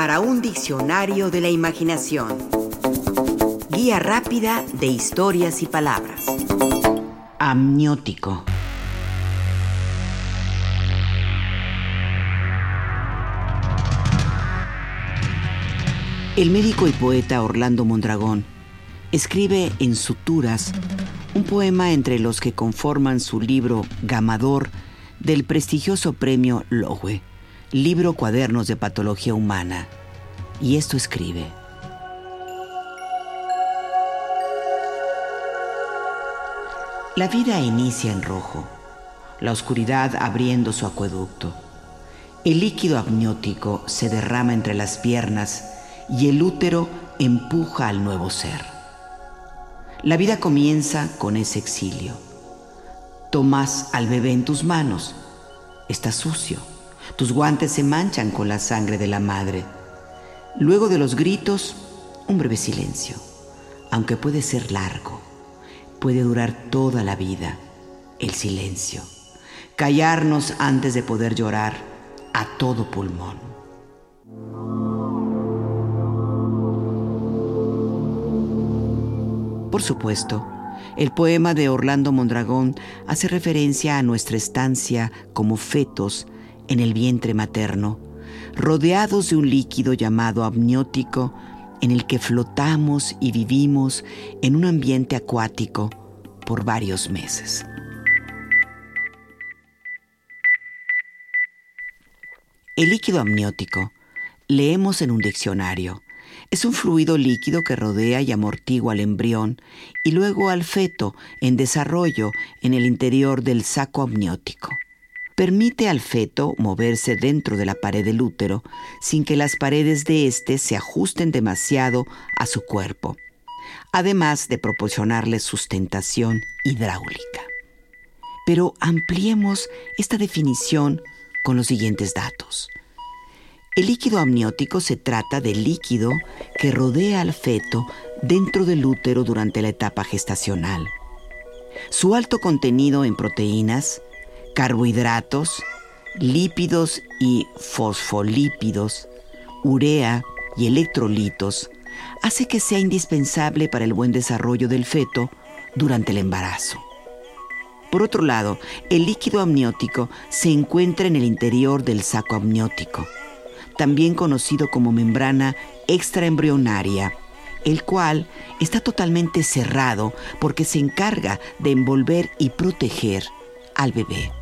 para un diccionario de la imaginación. Guía rápida de historias y palabras. Amniótico. El médico y poeta Orlando Mondragón escribe en Suturas un poema entre los que conforman su libro Gamador del prestigioso premio Lowe, libro Cuadernos de Patología Humana. Y esto escribe. La vida inicia en rojo, la oscuridad abriendo su acueducto. El líquido amniótico se derrama entre las piernas y el útero empuja al nuevo ser. La vida comienza con ese exilio. Tomas al bebé en tus manos. Está sucio. Tus guantes se manchan con la sangre de la madre. Luego de los gritos, un breve silencio, aunque puede ser largo, puede durar toda la vida, el silencio. Callarnos antes de poder llorar a todo pulmón. Por supuesto, el poema de Orlando Mondragón hace referencia a nuestra estancia como fetos en el vientre materno, rodeados de un líquido llamado amniótico en el que flotamos y vivimos en un ambiente acuático por varios meses. El líquido amniótico, leemos en un diccionario, es un fluido líquido que rodea y amortigua al embrión y luego al feto en desarrollo en el interior del saco amniótico. Permite al feto moverse dentro de la pared del útero sin que las paredes de éste se ajusten demasiado a su cuerpo, además de proporcionarle sustentación hidráulica. Pero ampliemos esta definición con los siguientes datos. El líquido amniótico se trata del líquido que rodea al feto dentro del útero durante la etapa gestacional. Su alto contenido en proteínas, carbohidratos, lípidos y fosfolípidos, urea y electrolitos hace que sea indispensable para el buen desarrollo del feto durante el embarazo. Por otro lado, el líquido amniótico se encuentra en el interior del saco amniótico también conocido como membrana extraembrionaria, el cual está totalmente cerrado porque se encarga de envolver y proteger al bebé.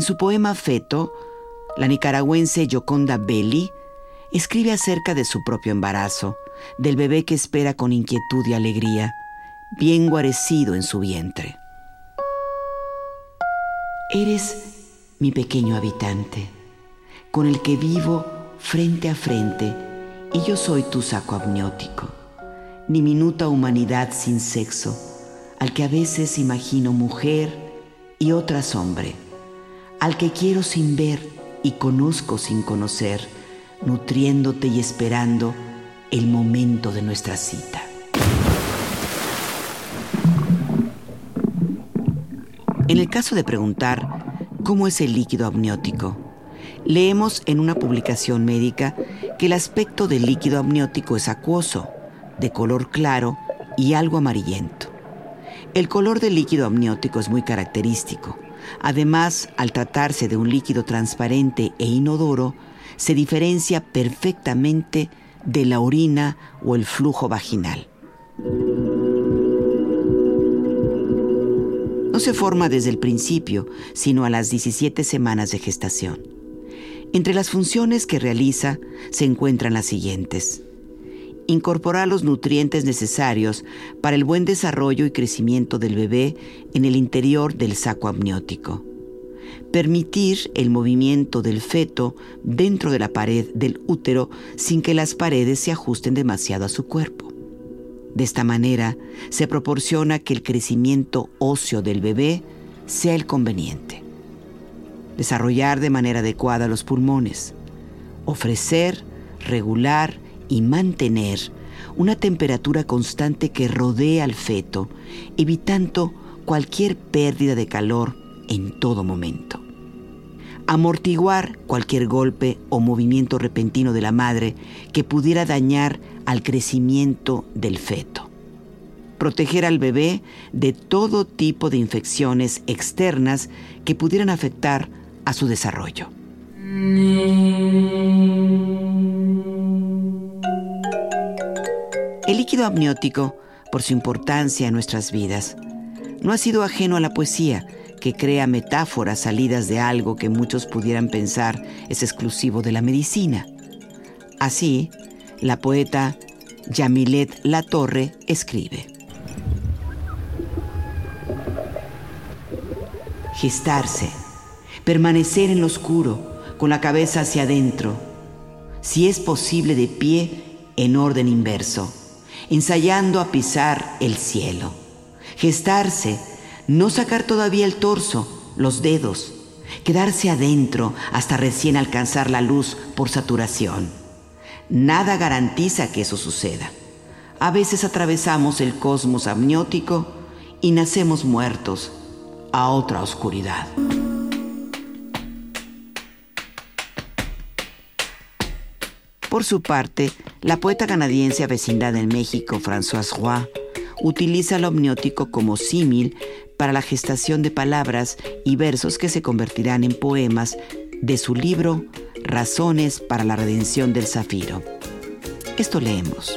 En su poema Feto, la nicaragüense Yoconda Belli escribe acerca de su propio embarazo, del bebé que espera con inquietud y alegría, bien guarecido en su vientre. Eres mi pequeño habitante, con el que vivo frente a frente, y yo soy tu saco amniótico, diminuta humanidad sin sexo, al que a veces imagino mujer y otras hombre, al que quiero sin ver y conozco sin conocer, nutriéndote y esperando el momento de nuestra cita. En el caso de preguntar cómo es el líquido amniótico, leemos en una publicación médica que el aspecto del líquido amniótico es acuoso, de color claro y algo amarillento. El color del líquido amniótico es muy característico. Además, al tratarse de un líquido transparente e inodoro, se diferencia perfectamente de la orina o el flujo vaginal. se forma desde el principio, sino a las 17 semanas de gestación. Entre las funciones que realiza se encuentran las siguientes. Incorporar los nutrientes necesarios para el buen desarrollo y crecimiento del bebé en el interior del saco amniótico. Permitir el movimiento del feto dentro de la pared del útero sin que las paredes se ajusten demasiado a su cuerpo de esta manera, se proporciona que el crecimiento óseo del bebé sea el conveniente. Desarrollar de manera adecuada los pulmones. Ofrecer, regular y mantener una temperatura constante que rodea al feto, evitando cualquier pérdida de calor en todo momento. Amortiguar cualquier golpe o movimiento repentino de la madre que pudiera dañar al crecimiento del feto. Proteger al bebé de todo tipo de infecciones externas que pudieran afectar a su desarrollo. Amniótico, por su importancia en nuestras vidas, no ha sido ajeno a la poesía, que crea metáforas salidas de algo que muchos pudieran pensar es exclusivo de la medicina. Así, la poeta Yamilet Latorre escribe. Gestarse, permanecer en lo oscuro, con la cabeza hacia adentro, si es posible de pie, en orden inverso ensayando a pisar el cielo. Gestarse, no sacar todavía el torso, los dedos, quedarse adentro hasta recién alcanzar la luz por saturación. Nada garantiza que eso suceda. A veces atravesamos el cosmos amniótico y nacemos muertos a otra oscuridad. Por su parte, la poeta canadiense avecindada en México, Françoise Roy, utiliza el omniótico como símil para la gestación de palabras y versos que se convertirán en poemas de su libro Razones para la redención del zafiro. Esto leemos.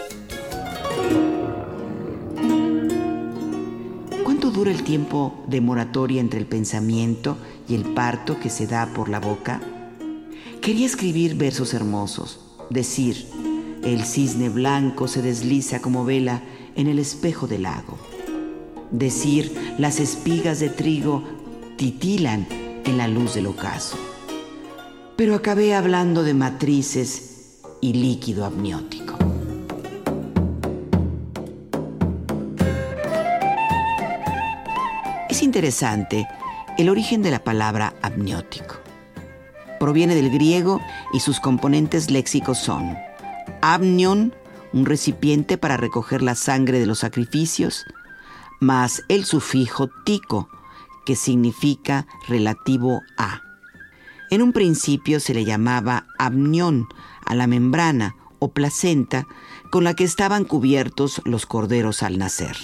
¿Cuánto dura el tiempo de moratoria entre el pensamiento y el parto que se da por la boca? Quería escribir versos hermosos, decir, el cisne blanco se desliza como vela en el espejo del lago. Decir, las espigas de trigo titilan en la luz del ocaso. Pero acabé hablando de matrices y líquido amniótico. Es interesante el origen de la palabra amniótico proviene del griego y sus componentes léxicos son amnion, un recipiente para recoger la sangre de los sacrificios, más el sufijo tico, que significa relativo a. En un principio se le llamaba amnión a la membrana o placenta con la que estaban cubiertos los corderos al nacer.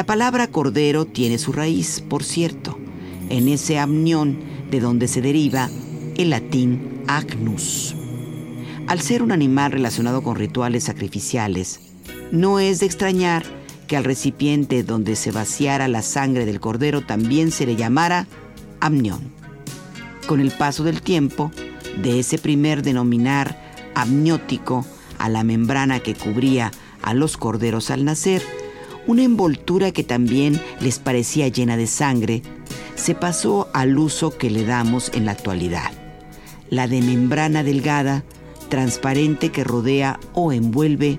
La palabra cordero tiene su raíz, por cierto, en ese amnión de donde se deriva el latín agnus. Al ser un animal relacionado con rituales sacrificiales, no es de extrañar que al recipiente donde se vaciara la sangre del cordero también se le llamara amnión. Con el paso del tiempo, de ese primer denominar amniótico a la membrana que cubría a los corderos al nacer, una envoltura que también les parecía llena de sangre, se pasó al uso que le damos en la actualidad, la de membrana delgada, transparente que rodea o envuelve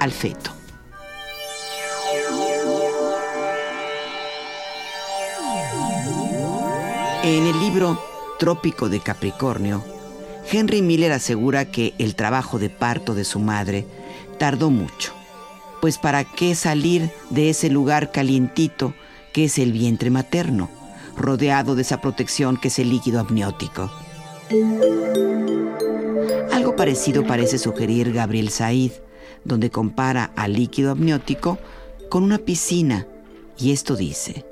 al feto. En el libro Trópico de Capricornio, Henry Miller asegura que el trabajo de parto de su madre tardó mucho pues ¿para qué salir de ese lugar calientito que es el vientre materno, rodeado de esa protección que es el líquido amniótico? Algo parecido parece sugerir Gabriel Said, donde compara al líquido amniótico con una piscina, y esto dice,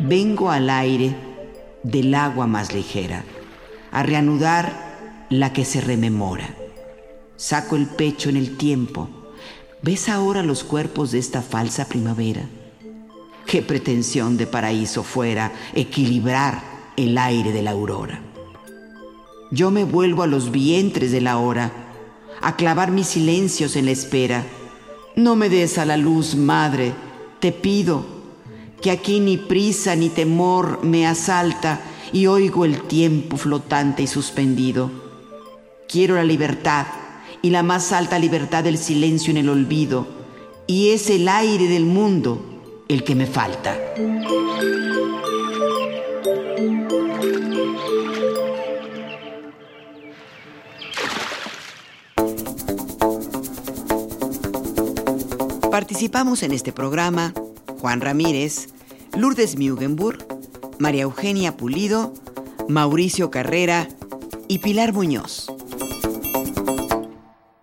vengo al aire del agua más ligera, a reanudar la que se rememora Saco el pecho en el tiempo. ¿Ves ahora los cuerpos de esta falsa primavera? Qué pretensión de paraíso fuera equilibrar el aire de la aurora. Yo me vuelvo a los vientres de la hora, a clavar mis silencios en la espera. No me des a la luz, madre, te pido, que aquí ni prisa ni temor me asalta y oigo el tiempo flotante y suspendido. Quiero la libertad y la más alta libertad del silencio en el olvido, y es el aire del mundo el que me falta. Participamos en este programa Juan Ramírez, Lourdes Mugenburg, María Eugenia Pulido, Mauricio Carrera y Pilar Muñoz.